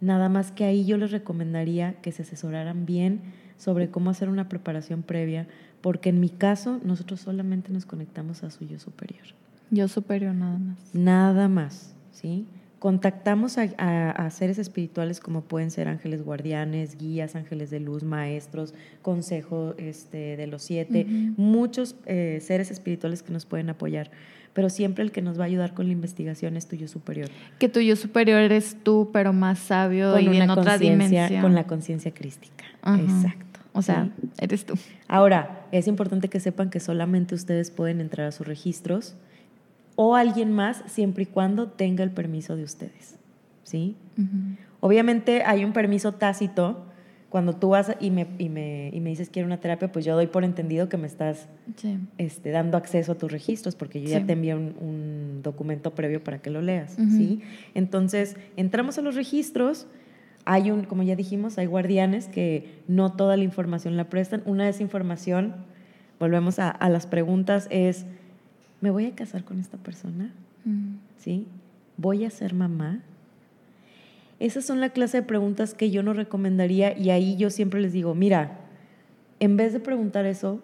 nada más que ahí yo les recomendaría que se asesoraran bien sobre cómo hacer una preparación previa, porque en mi caso nosotros solamente nos conectamos a su yo superior. Yo superior nada más. Nada más, ¿sí? Contactamos a, seres espirituales como pueden ser ángeles guardianes, guías, ángeles de luz, maestros, consejo este, de los siete, muchos eh, seres espirituales que nos pueden apoyar pero siempre el que nos va a ayudar con la investigación es tu yo superior. Que tu yo superior eres tú, pero más sabio y en otra dimensión. Con la conciencia crística. Exacto. O sea, eres tú. Ahora, es importante que sepan que solamente ustedes pueden entrar a sus registros o alguien más siempre y cuando tenga el permiso de ustedes. ¿Sí? Obviamente hay un permiso tácito cuando tú vas y me, y me, y me dices quiero una terapia, pues yo doy por entendido que me estás este, dando acceso a tus registros, porque yo ya te envié un, documento previo para que lo leas, ¿sí? Entonces, entramos a los registros, hay un, como ya dijimos, hay guardianes que no toda la información la prestan. Una de esa información, volvemos a, a las preguntas, es, ¿me voy a casar con esta persona? ¿Sí? ¿Voy a ser mamá? Esas son la clase de preguntas que yo no recomendaría y ahí yo siempre les digo, mira, en vez de preguntar eso,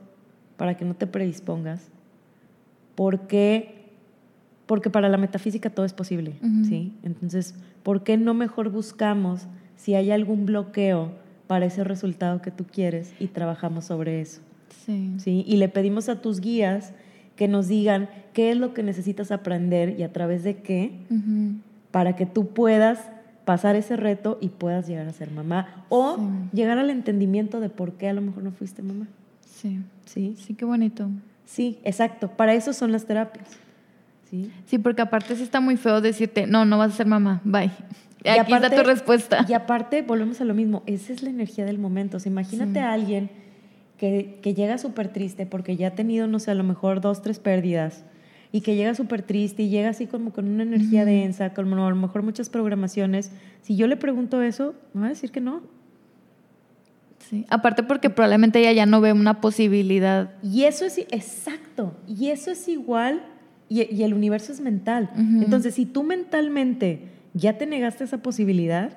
para que no te predispongas, ¿por qué? Porque para la metafísica todo es posible, ¿sí? Entonces, ¿por qué no mejor buscamos si hay algún bloqueo para ese resultado que tú quieres y trabajamos sobre eso? Sí. ¿sí? Y le pedimos a tus guías que nos digan qué es lo que necesitas aprender y a través de qué, para que tú puedas pasar ese reto y puedas llegar a ser mamá o llegar al entendimiento de por qué a lo mejor no fuiste mamá. Sí. Sí. Sí, qué bonito. Sí, exacto. Para eso son las terapias. Sí. Sí, porque aparte sí está muy feo decirte, no, no vas a ser mamá, bye. Y Aquí está tu respuesta. Y aparte, volvemos a lo mismo, esa es la energía del momento. imagínate a alguien que, que llega súper triste porque ya ha tenido, no sé, a lo mejor dos, tres pérdidas y que llega súper triste y llega así como con una energía densa, como a lo mejor muchas programaciones, si yo le pregunto eso, me va a decir que no. Sí, aparte porque probablemente ella ya no ve una posibilidad. Y eso es exacto, y eso es igual, y, el universo es mental. Entonces, si tú mentalmente ya te negaste esa posibilidad,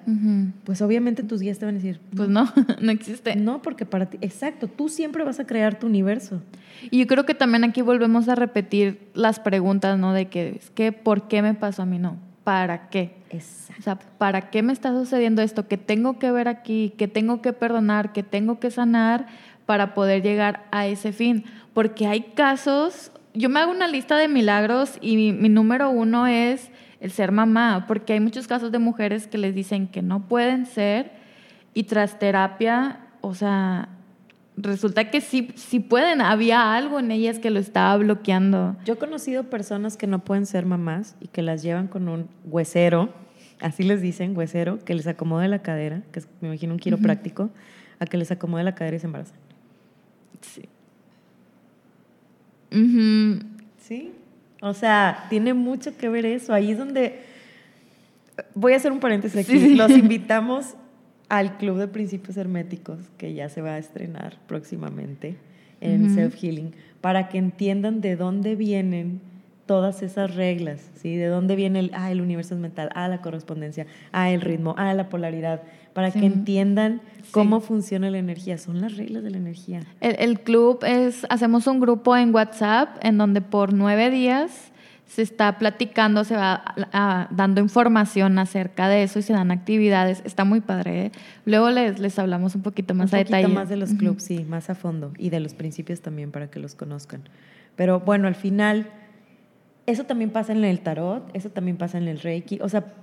pues obviamente tus guías te van a decir, pues no, no existe. No, porque para ti, exacto, tú siempre vas a crear tu universo. Y yo creo que también aquí volvemos a repetir las preguntas, ¿no? De que, es que, ¿por qué me pasó a mí? No, ¿para qué? Exacto. O sea, ¿para qué me está sucediendo esto? ¿Qué tengo que ver aquí? ¿Qué tengo que perdonar? ¿Qué tengo que sanar para poder llegar a ese fin? Porque hay casos, yo me hago una lista de milagros y mi número uno es el ser mamá, porque hay muchos casos de mujeres que les dicen que no pueden ser y tras terapia, o sea, resulta que sí, sí pueden, había algo en ellas que lo estaba bloqueando. Yo he conocido personas que no pueden ser mamás y que las llevan con un huesero, así les dicen, huesero, que les acomode la cadera, que es, me imagino un quiropráctico, a que les acomode la cadera y se embarazan. Sí. Sí. O sea, tiene mucho que ver eso. Ahí es donde voy a hacer un paréntesis aquí. Los invitamos al Club de Principios Herméticos, que ya se va a estrenar próximamente en Self Healing, para que entiendan de dónde vienen todas esas reglas, ¿sí? De dónde viene el, ah, el universo es mental, ah, la correspondencia, ah, el ritmo, ah, la polaridad, para que entiendan cómo funciona la energía. Son las reglas de la energía. El, club es, hacemos un grupo en WhatsApp en donde por nueve días se está platicando, se va dando información acerca de eso y se dan actividades. Está muy padre. ¿eh? Luego les, les hablamos un poquito más a detalle. Un poquito más de los clubs, sí, más a fondo. Y de los principios también para que los conozcan. Pero bueno, al final, eso también pasa en el tarot, eso también pasa en el Reiki. O sea,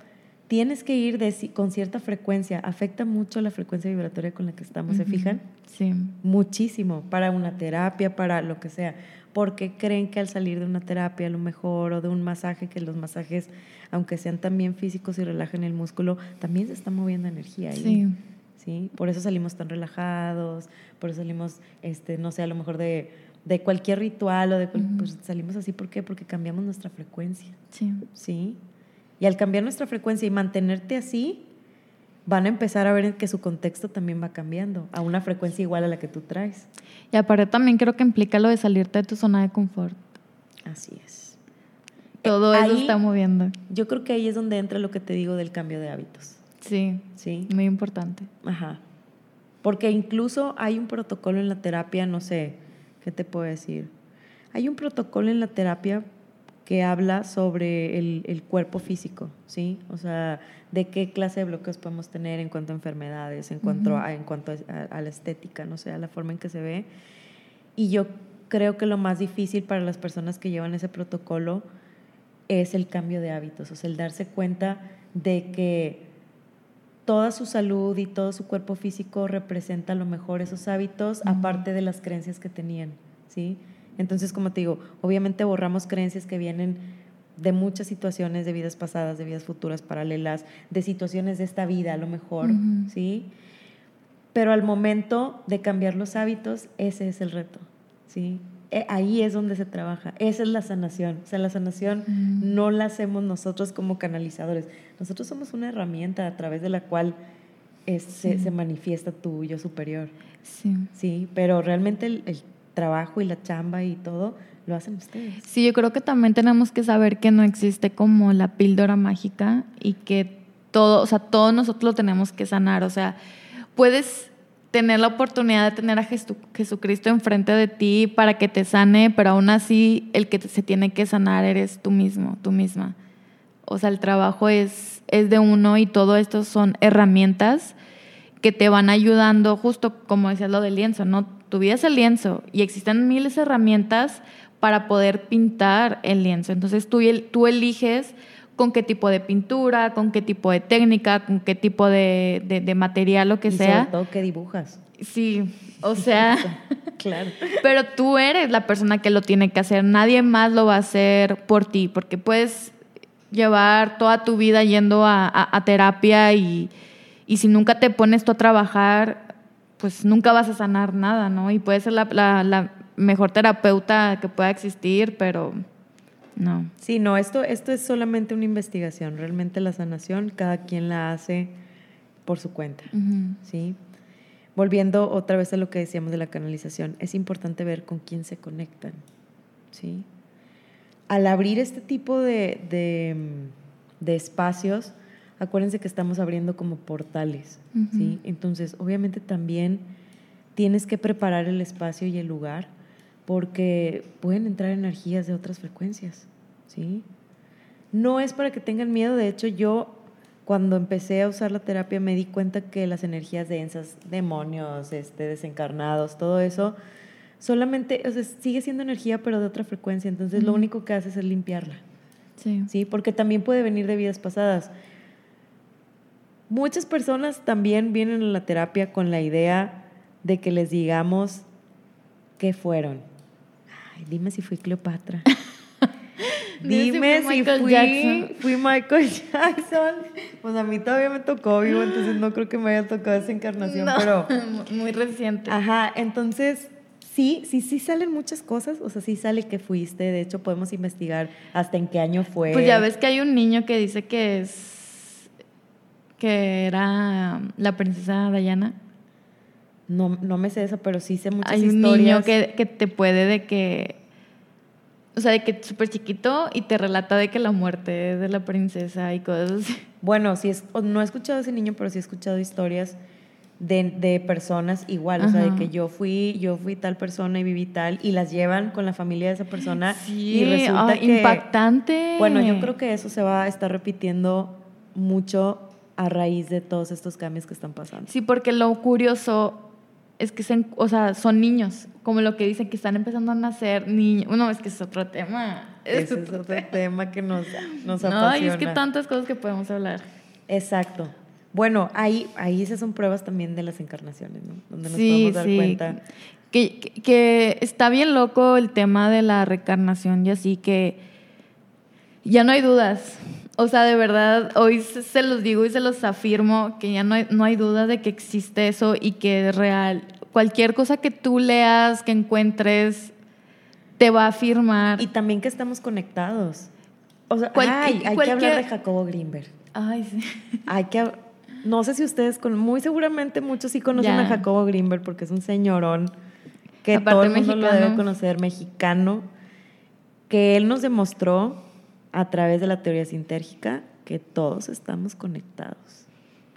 tienes que ir de, con cierta frecuencia. Afecta mucho la frecuencia vibratoria con la que estamos, ¿se fijan? Sí. Muchísimo, para una terapia, para lo que sea. Porque creen que al salir de una terapia a lo mejor o de un masaje, que los masajes, aunque sean también físicos y relajen el músculo, también se está moviendo energía ahí. Sí. ¿Sí? Por eso salimos tan relajados, por eso salimos, este, no sé, a lo mejor de, de cualquier ritual o de pues salimos así, ¿por qué? Porque cambiamos nuestra frecuencia. Sí. ¿Sí? Y al cambiar nuestra frecuencia y mantenerte así, van a empezar a ver que su contexto también va cambiando a una frecuencia igual a la que tú traes. Y aparte también creo que implica lo de salirte de tu zona de confort. Así es. Todo eso está moviendo. Yo creo que ahí es donde entra lo que te digo del cambio de hábitos. Sí. Sí. Muy importante. Ajá. Porque incluso hay un protocolo en la terapia, no sé, ¿qué te puedo decir? Hay un protocolo en la terapia que habla sobre el, cuerpo físico, ¿sí? O sea, de qué clase de bloqueos podemos tener en cuanto a enfermedades, en cuanto, a, en cuanto a, la estética, no sé, a la forma en que se ve. Y yo creo que lo más difícil para las personas que llevan ese protocolo es el cambio de hábitos, o sea, el darse cuenta de que toda su salud y todo su cuerpo físico representa a lo mejor esos hábitos, aparte de las creencias que tenían, ¿sí? Entonces, como te digo, obviamente borramos creencias que vienen de muchas situaciones de vidas pasadas, de vidas futuras paralelas, de situaciones de esta vida a lo mejor, ¿sí? Pero al momento de cambiar los hábitos, ese es el reto, ¿sí? E, ahí es donde se trabaja, esa es la sanación. O sea, la sanación no la hacemos nosotros como canalizadores, nosotros somos una herramienta a través de la cual se, se, manifiesta tu yo superior. Sí. Sí, pero realmente el, el trabajo y la chamba y todo lo hacen ustedes. Sí, yo creo que también tenemos que saber que no existe como la píldora mágica y que todo, o sea, todos nosotros lo tenemos que sanar. O sea, puedes tener la oportunidad de tener a Jesucristo enfrente de ti para que te sane, pero aún así el que se tiene que sanar eres tú mismo, tú misma. O sea, el trabajo es, es de uno y todo esto son herramientas que te van ayudando, justo como decías lo del lienzo, ¿no? Tu vida es el lienzo y existen miles de herramientas para poder pintar el lienzo. Entonces tú, tú eliges con qué tipo de pintura, con qué tipo de técnica, con qué tipo de, de, material, lo que y sea. Sobre todo qué dibujas. Sí, o sea, claro. Pero tú eres la persona que lo tiene que hacer, nadie más lo va a hacer por ti, porque puedes llevar toda tu vida yendo a, a, terapia y, y, si nunca te pones tú a trabajar, pues nunca vas a sanar nada, ¿no? Y puedes ser la, la, la mejor terapeuta que pueda existir, pero no. Sí, no, esto, esto es solamente una investigación. Realmente la sanación, cada quien la hace por su cuenta, ¿sí? Volviendo otra vez a lo que decíamos de la canalización, es importante ver con quién se conectan, ¿sí? Al abrir este tipo de, de, de espacios, acuérdense que estamos abriendo como portales, ¿sí? Entonces, obviamente también tienes que preparar el espacio y el lugar porque pueden entrar energías de otras frecuencias, ¿sí? No es para que tengan miedo, de hecho yo cuando empecé a usar la terapia me di cuenta que las energías densas, demonios, este, desencarnados, todo eso, solamente, o sea, sigue siendo energía pero de otra frecuencia, entonces lo único que haces es limpiarla. Sí. sí. Porque también puede venir de vidas pasadas. Muchas personas también vienen a la terapia con la idea de que les digamos qué fueron. Ay, dime si fui Cleopatra. dime si fui, fui, Michael Jackson. Pues a mí todavía me tocó vivo, entonces no creo que me haya tocado esa encarnación, pero... Muy reciente. Ajá, entonces sí, sí, sí salen muchas cosas, o sea, sí sale que fuiste, de hecho podemos investigar hasta en qué año fue. Pues ya ves que hay un niño que dice que es que era la princesa Diana. No, no me sé eso, pero sí sé muchas Hay un niño que, que, te puede de que. O sea, de que súper chiquito y te relata de que la muerte de la princesa y cosas así. Bueno, sí, es, no he escuchado a ese niño, pero sí he escuchado historias de, de personas igual. O sea, de que yo fui, yo fui tal persona y viví tal, y las llevan con la familia de esa persona. Sí, y resulta que, impactante. Bueno, yo creo que eso se va a estar repitiendo mucho a raíz de todos estos cambios que están pasando. Sí, porque lo curioso es que o sea, son niños, como lo que dicen que están empezando a nacer niños. No, es que es otro tema. Ese es otro tema que nos, nos apasiona. No, y es que tantas cosas que podemos hablar. Exacto. Bueno, ahí, ahí esas son pruebas también de las encarnaciones, ¿no? Donde nos podemos dar cuenta. Que, que está bien loco el tema de la reencarnación y así que ya no hay dudas. O sea, de verdad, hoy se los digo y se los afirmo que ya no hay, no hay duda de que existe eso y que es real. Cualquier cosa que tú leas, que encuentres, te va a afirmar. Y también que estamos conectados. O sea, hay que hablar de Jacobo Greenberg. Ay, sí. Hay que no sé si ustedes con muy seguramente muchos sí conocen a Jacobo Greenberg porque es un señorón que todo el mundo lo debe conocer, mexicano, que él nos demostró a través de la teoría sintérgica que todos estamos conectados.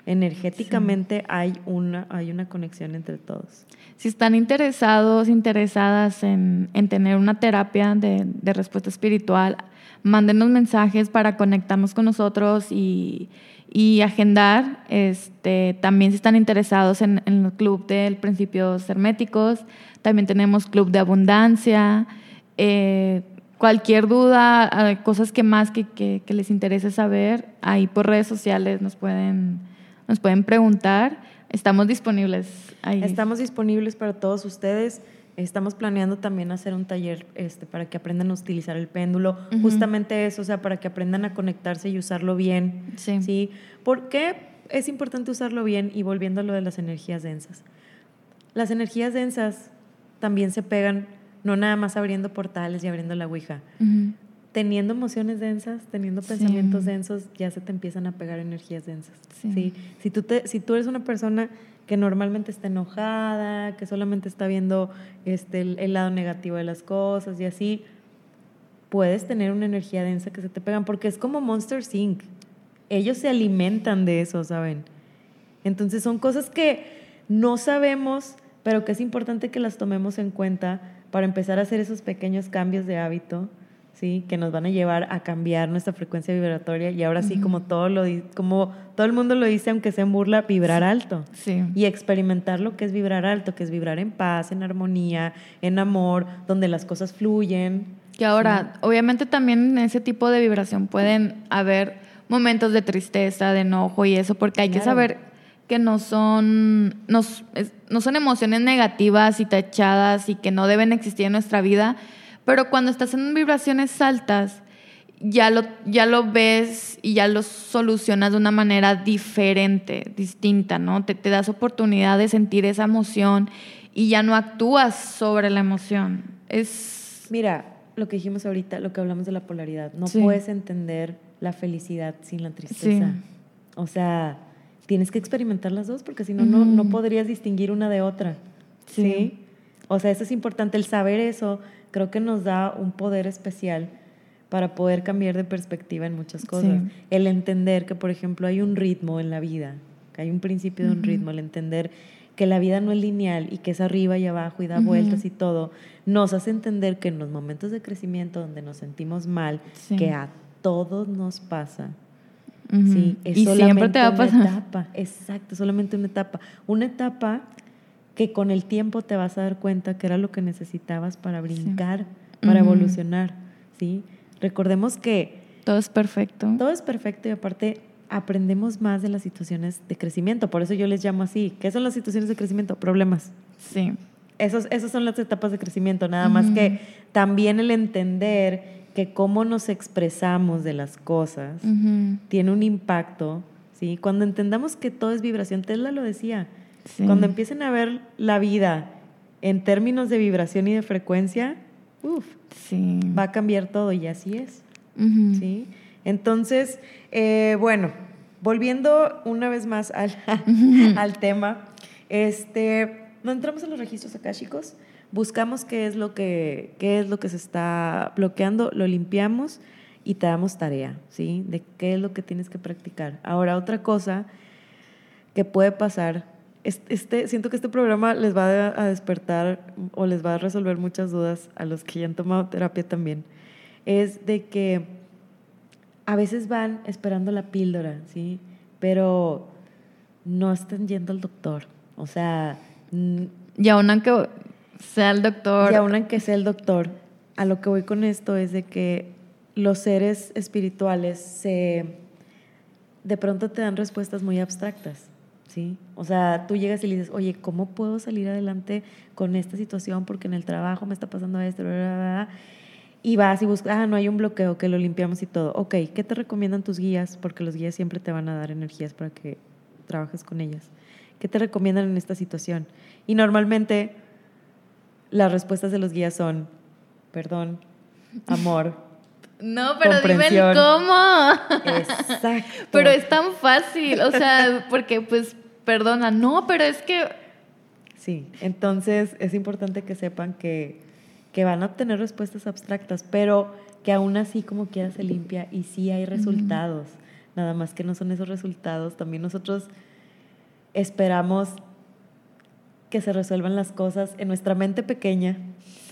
Energéticamente hay, una, hay una conexión entre todos. Si están interesados, interesadas en, tener una terapia de, respuesta espiritual, mándenos mensajes para conectarnos con nosotros y, agendar. Este, también si están interesados en, el club del Principios Herméticos, también tenemos club de abundancia. Eh, cualquier duda, cosas que más que, les interese saber, ahí por redes sociales nos pueden, nos pueden preguntar. Estamos disponibles ahí. Estamos disponibles para todos ustedes. Estamos planeando también hacer un taller este, para que aprendan a utilizar el péndulo. Justamente eso, o sea, para que aprendan a conectarse y usarlo bien. Sí. ¿sí? ¿Por qué es importante usarlo bien? Y volviendo a lo de las energías densas. Las energías densas también se pegan no nada más abriendo portales y abriendo la Ouija. Teniendo emociones densas, teniendo pensamientos densos, ya se te empiezan a pegar energías densas. Sí. Si, tú te, si tú eres una persona que normalmente está enojada, que solamente está viendo este, el, lado negativo de las cosas y así, puedes tener una energía densa que se te pegan, porque es como Monster Inc. Ellos se alimentan de eso, ¿saben? Entonces son cosas que no sabemos, pero que es importante que las tomemos en cuenta para empezar a hacer esos pequeños cambios de hábito, ¿sí? que nos van a llevar a cambiar nuestra frecuencia vibratoria y ahora sí, como, todo lo, como todo el mundo lo dice, aunque sea en burla, vibrar alto. Sí. Y experimentar lo que es vibrar alto, que es vibrar en paz, en armonía, en amor, donde las cosas fluyen. Que ahora, obviamente también en ese tipo de vibración pueden haber momentos de tristeza, de enojo y eso, porque hay que saber que no son, no, son emociones negativas y tachadas y que no deben existir en nuestra vida, pero cuando estás en vibraciones altas, ya lo, ya lo ves y ya lo solucionas de una manera diferente, distinta, ¿no? Te, te das oportunidad de sentir esa emoción y ya no actúas sobre la emoción. Es... Mira, lo que dijimos ahorita, lo que hablamos de la polaridad, no puedes entender la felicidad sin la tristeza. O sea, tienes que experimentar las dos porque si no, no, podrías distinguir una de otra. Sí. O sea, eso es importante. El saber eso creo que nos da un poder especial para poder cambiar de perspectiva en muchas cosas. El entender que, por ejemplo, hay un ritmo en la vida, que hay un principio de un ritmo, el entender que la vida no es lineal y que es arriba y abajo y da vueltas y todo, nos hace entender que en los momentos de crecimiento donde nos sentimos mal, que a todos nos pasa, Sí, es y siempre te va a pasar. Una etapa, exacto, solamente una etapa. Una etapa que con el tiempo te vas a dar cuenta que era lo que necesitabas para brincar, para evolucionar, ¿sí? Recordemos que... Todo es perfecto. Todo es perfecto y aparte aprendemos más de las situaciones de crecimiento. Por eso yo les llamo así. ¿Qué son las situaciones de crecimiento? Problemas. Sí. Esos, esas son las etapas de crecimiento, nada más que también el entender que cómo nos expresamos de las cosas tiene un impacto, ¿sí? Cuando entendamos que todo es vibración, Tesla lo decía, cuando empiecen a ver la vida en términos de vibración y de frecuencia, va a cambiar todo y así es, ¿sí? Entonces, eh, bueno, volviendo una vez más al, al tema, este, no entramos en los registros acá, chicos buscamos qué es lo que, qué es lo que se está bloqueando, lo limpiamos y te damos tarea, ¿sí? De qué es lo que tienes que practicar. Ahora, otra cosa que puede pasar, este, siento que este programa les va a despertar o les va a resolver muchas dudas a los que ya han tomado terapia también, es de que a veces van esperando la píldora, ¿sí? Pero no están yendo al doctor. O sea... Y aún sea el doctor. Y aún que sea el doctor, a lo que voy con esto es de que los seres espirituales se de pronto te dan respuestas muy abstractas, ¿sí? O sea, tú llegas y le dices, oye, ¿cómo puedo salir adelante con esta situación? Porque en el trabajo me está pasando esto, y vas y buscas, ah, no hay un bloqueo, que lo limpiamos y todo. Ok, ¿qué te recomiendan tus guías? Porque los guías siempre te van a dar energías para que trabajes con ellas. ¿Qué te recomiendan en esta situación? Y normalmente las respuestas de los guías son perdón, amor. No, pero dime el cómo. Exacto. Pero es tan fácil, o sea, porque pues perdona, no, pero es que... Sí, entonces es importante que sepan que, que van a obtener respuestas abstractas, pero que aún así como quiera se limpia y sí hay resultados, nada más que no son esos resultados, también nosotros esperamos que se resuelvan las cosas en nuestra mente pequeña.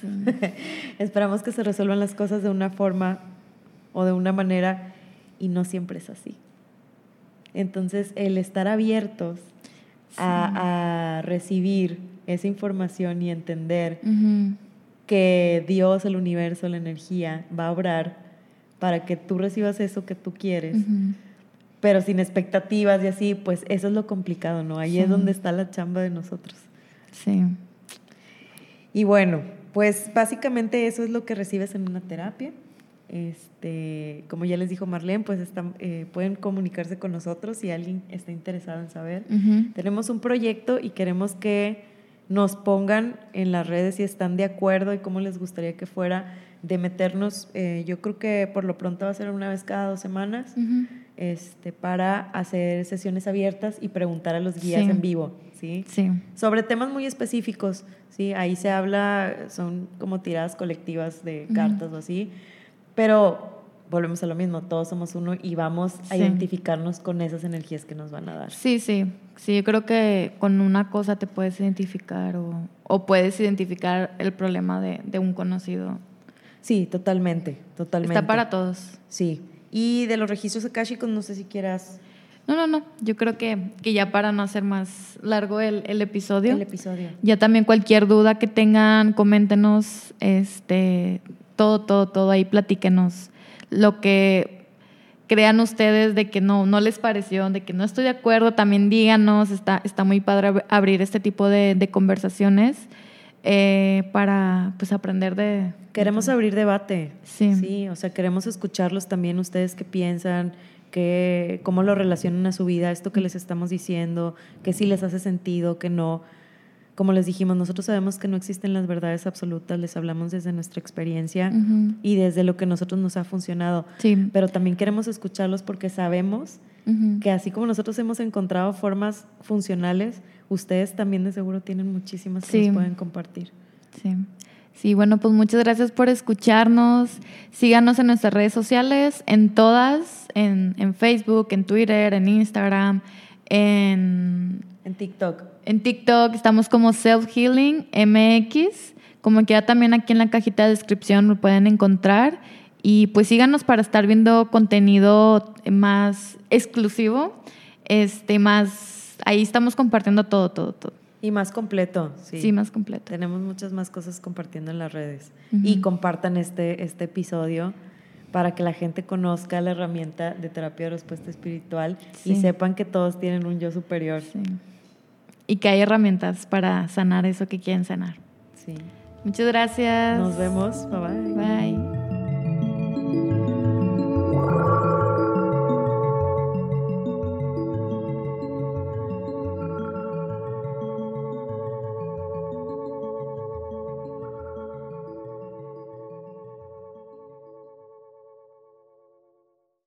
esperamos que se resuelvan las cosas de una forma o de una manera y no siempre es así. Entonces, el estar abiertos a, recibir esa información y entender que Dios, el universo, la energía va a obrar para que tú recibas eso que tú quieres, pero sin expectativas y así, pues eso es lo complicado, ¿no? Ahí es donde está la chamba de nosotros. Sí. Y bueno, pues básicamente eso es lo que recibes en una terapia. Este, como ya les dijo Marlene, pues están, eh, pueden comunicarse con nosotros si alguien está interesado en saber. Tenemos un proyecto y queremos que nos pongan en las redes si están de acuerdo y cómo les gustaría que fuera de meternos, eh, yo creo que por lo pronto va a ser una vez cada dos semanas, este, para hacer sesiones abiertas y preguntar a los guías en vivo, ¿sí? Sí. Sobre temas muy específicos, ¿sí? Ahí se habla, son como tiradas colectivas de cartas o así, pero volvemos a lo mismo, todos somos uno y vamos a identificarnos con esas energías que nos van a dar. Sí, sí, sí, yo creo que con una cosa te puedes identificar o, o puedes identificar el problema de, de, un conocido. Sí, totalmente, totalmente. Está para todos. Sí, y de los registros akashicos, no sé si quieras... No, no, no. Yo creo que, que ya para no hacer más largo el, el, episodio. El episodio. Ya también cualquier duda que tengan, coméntenos, este, todo, todo, todo ahí, platíquenos lo que crean ustedes de que no, no les pareció, de que no estoy de acuerdo, también díganos, está, está muy padre abrir este tipo de, de conversaciones eh, para pues aprender de... Queremos abrir debate. Sí. Sí, o sea, queremos escucharlos también ustedes qué piensan, qué, cómo lo relacionan a su vida, esto que les estamos diciendo, que sí les hace sentido, que no como les dijimos, nosotros sabemos que no existen las verdades absolutas, les hablamos desde nuestra experiencia y desde lo que a nosotros nos ha funcionado. Sí. Pero también queremos escucharlos porque sabemos que así como nosotros hemos encontrado formas funcionales, ustedes también de seguro tienen muchísimas que nos pueden compartir. Sí. Sí, bueno, pues muchas gracias por escucharnos. Síganos en nuestras redes sociales, en todas, en, en Facebook, en Twitter, en Instagram, en... En TikTok. En TikTok estamos como Self Healing MX. Como queda también aquí en la cajita de descripción lo pueden encontrar. Y pues síganos para estar viendo contenido más exclusivo. Este, más. Ahí estamos compartiendo todo, todo, todo. Y más completo, sí. Sí, más completo. Tenemos muchas más cosas compartiendo en las redes. Y compartan este, este episodio para que la gente conozca la herramienta de terapia de respuesta espiritual y sepan que todos tienen un yo superior. Sí y que hay herramientas para sanar eso que quieren sanar. Sí. Muchas gracias. Nos vemos. Bye bye. Bye.